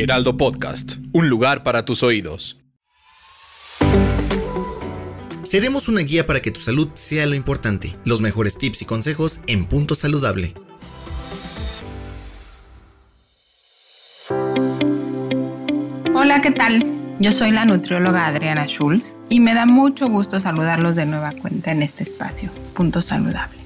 Heraldo Podcast, un lugar para tus oídos. Seremos una guía para que tu salud sea lo importante. Los mejores tips y consejos en Punto Saludable. Hola, ¿qué tal? Yo soy la nutrióloga Adriana Schulz y me da mucho gusto saludarlos de nueva cuenta en este espacio, Punto Saludable.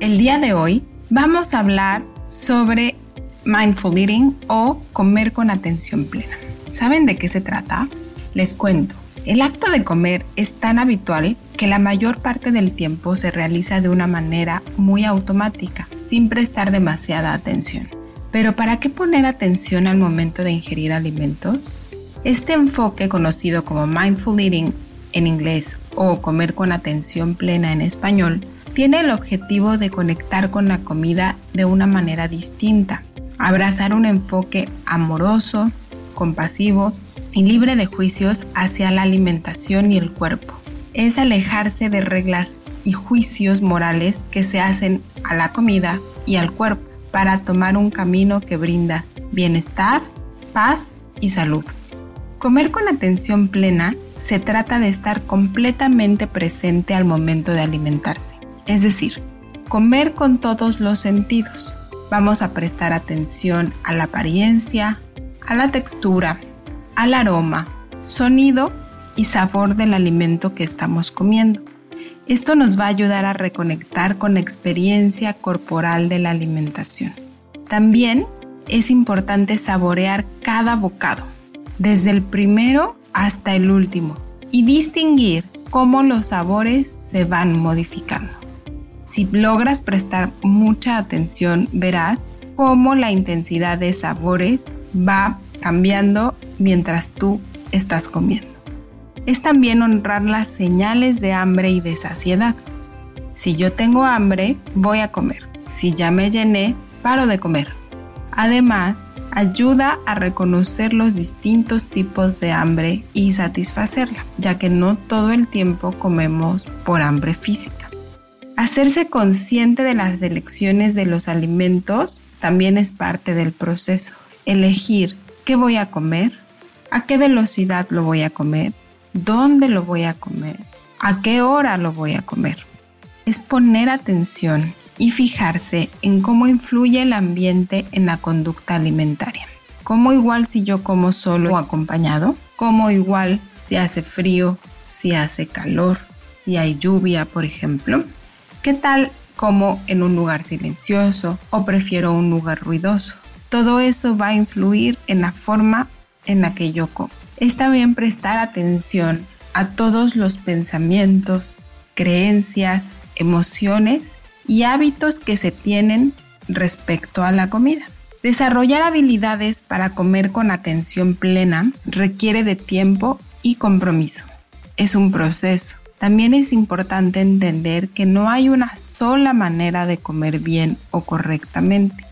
El día de hoy vamos a hablar sobre mindful eating o comer con atención plena. ¿Saben de qué se trata? Les cuento. El acto de comer es tan habitual que la mayor parte del tiempo se realiza de una manera muy automática, sin prestar demasiada atención. Pero ¿para qué poner atención al momento de ingerir alimentos? Este enfoque conocido como mindful eating en inglés o comer con atención plena en español tiene el objetivo de conectar con la comida de una manera distinta, abrazar un enfoque amoroso, compasivo y libre de juicios hacia la alimentación y el cuerpo. Es alejarse de reglas y juicios morales que se hacen a la comida y al cuerpo para tomar un camino que brinda bienestar, paz y salud. Comer con atención plena se trata de estar completamente presente al momento de alimentarse, es decir, comer con todos los sentidos. Vamos a prestar atención a la apariencia, a la textura, al aroma, sonido y sabor del alimento que estamos comiendo. Esto nos va a ayudar a reconectar con la experiencia corporal de la alimentación. También es importante saborear cada bocado, desde el primero hasta el último, y distinguir cómo los sabores se van modificando. Si logras prestar mucha atención, verás cómo la intensidad de sabores va cambiando mientras tú estás comiendo. Es también honrar las señales de hambre y de saciedad. Si yo tengo hambre, voy a comer. Si ya me llené, paro de comer. Además, ayuda a reconocer los distintos tipos de hambre y satisfacerla, ya que no todo el tiempo comemos por hambre física. Hacerse consciente de las elecciones de los alimentos también es parte del proceso. Elegir qué voy a comer, a qué velocidad lo voy a comer, dónde lo voy a comer, a qué hora lo voy a comer. Es poner atención y fijarse en cómo influye el ambiente en la conducta alimentaria. Como igual si yo como solo o acompañado, como igual si hace frío, si hace calor, si hay lluvia, por ejemplo. ¿Qué tal como en un lugar silencioso o prefiero un lugar ruidoso? Todo eso va a influir en la forma en la que yo como. Es también prestar atención a todos los pensamientos, creencias, emociones y hábitos que se tienen respecto a la comida. Desarrollar habilidades para comer con atención plena requiere de tiempo y compromiso. Es un proceso. También es importante entender que no hay una sola manera de comer bien o correctamente.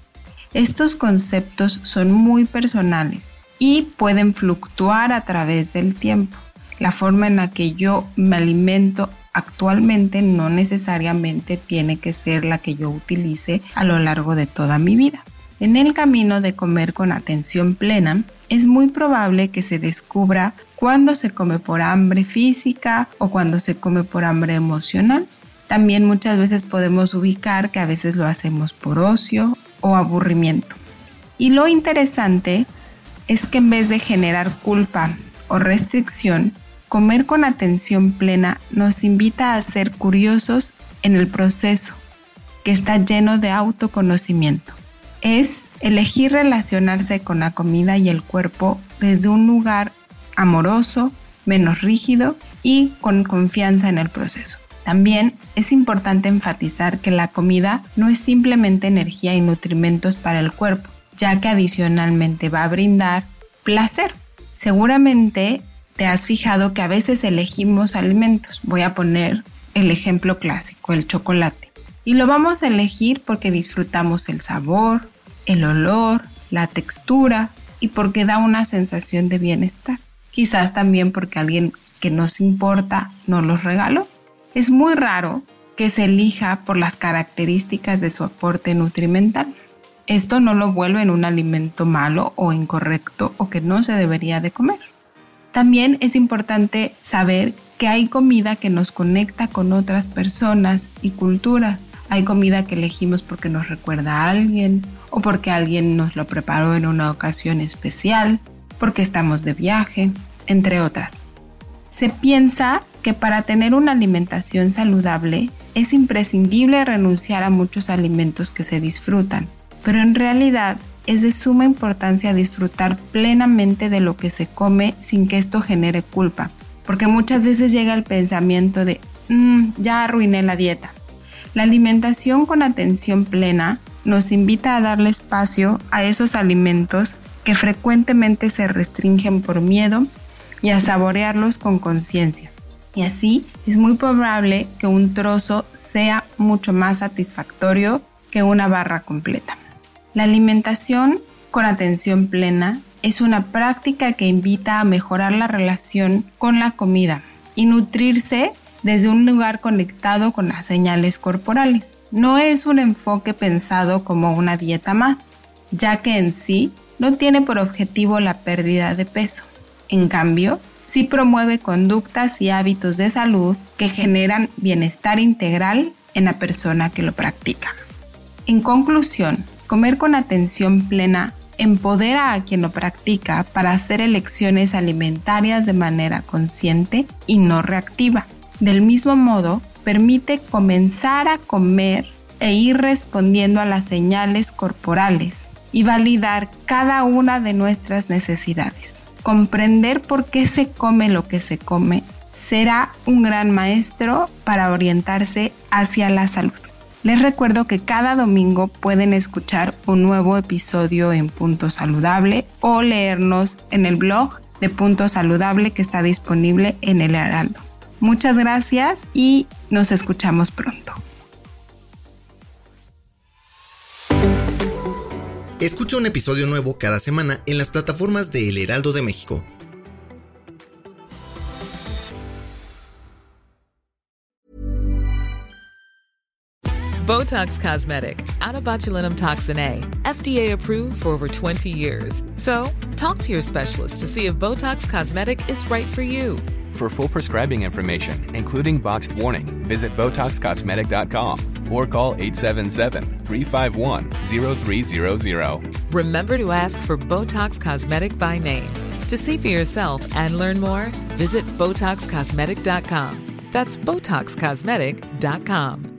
Estos conceptos son muy personales y pueden fluctuar a través del tiempo. La forma en la que yo me alimento actualmente no necesariamente tiene que ser la que yo utilice a lo largo de toda mi vida. En el camino de comer con atención plena, es muy probable que se descubra cuándo se come por hambre física o cuando se come por hambre emocional. También muchas veces podemos ubicar que a veces lo hacemos por ocio o aburrimiento. Y lo interesante es que en vez de generar culpa o restricción, comer con atención plena nos invita a ser curiosos en el proceso, que está lleno de autoconocimiento. Es elegir relacionarse con la comida y el cuerpo desde un lugar amoroso, menos rígido y con confianza en el proceso. También es importante enfatizar que la comida no es simplemente energía y nutrimentos para el cuerpo, ya que adicionalmente va a brindar placer. Seguramente te has fijado que a veces elegimos alimentos. Voy a poner el ejemplo clásico, el chocolate. Y lo vamos a elegir porque disfrutamos el sabor, el olor, la textura y porque da una sensación de bienestar. Quizás también porque alguien que nos importa nos los regaló. Es muy raro que se elija por las características de su aporte nutrimental. Esto no lo vuelve en un alimento malo o incorrecto o que no se debería de comer. También es importante saber que hay comida que nos conecta con otras personas y culturas. Hay comida que elegimos porque nos recuerda a alguien o porque alguien nos lo preparó en una ocasión especial, porque estamos de viaje, entre otras. Se piensa que para tener una alimentación saludable es imprescindible renunciar a muchos alimentos que se disfrutan, pero en realidad es de suma importancia disfrutar plenamente de lo que se come sin que esto genere culpa, porque muchas veces llega el pensamiento de, mm, ya arruiné la dieta. La alimentación con atención plena nos invita a darle espacio a esos alimentos que frecuentemente se restringen por miedo y a saborearlos con conciencia. Y así es muy probable que un trozo sea mucho más satisfactorio que una barra completa. La alimentación con atención plena es una práctica que invita a mejorar la relación con la comida y nutrirse desde un lugar conectado con las señales corporales. No es un enfoque pensado como una dieta más, ya que en sí no tiene por objetivo la pérdida de peso. En cambio, sí promueve conductas y hábitos de salud que generan bienestar integral en la persona que lo practica. En conclusión, comer con atención plena empodera a quien lo practica para hacer elecciones alimentarias de manera consciente y no reactiva. Del mismo modo, permite comenzar a comer e ir respondiendo a las señales corporales y validar cada una de nuestras necesidades. Comprender por qué se come lo que se come será un gran maestro para orientarse hacia la salud. Les recuerdo que cada domingo pueden escuchar un nuevo episodio en Punto Saludable o leernos en el blog de Punto Saludable que está disponible en el Heraldo. Muchas gracias y nos escuchamos pronto. Escucha un episodio nuevo cada semana en las plataformas de El Heraldo de México. Botox Cosmetic, out of botulinum toxin A, FDA approved for over 20 years. So, talk to your specialist to see if Botox Cosmetic is right for you. For full prescribing information, including boxed warning, visit BotoxCosmetic.com or call 877-351-0300. Remember to ask for Botox Cosmetic by name. To see for yourself and learn more, visit BotoxCosmetic.com. That's BotoxCosmetic.com.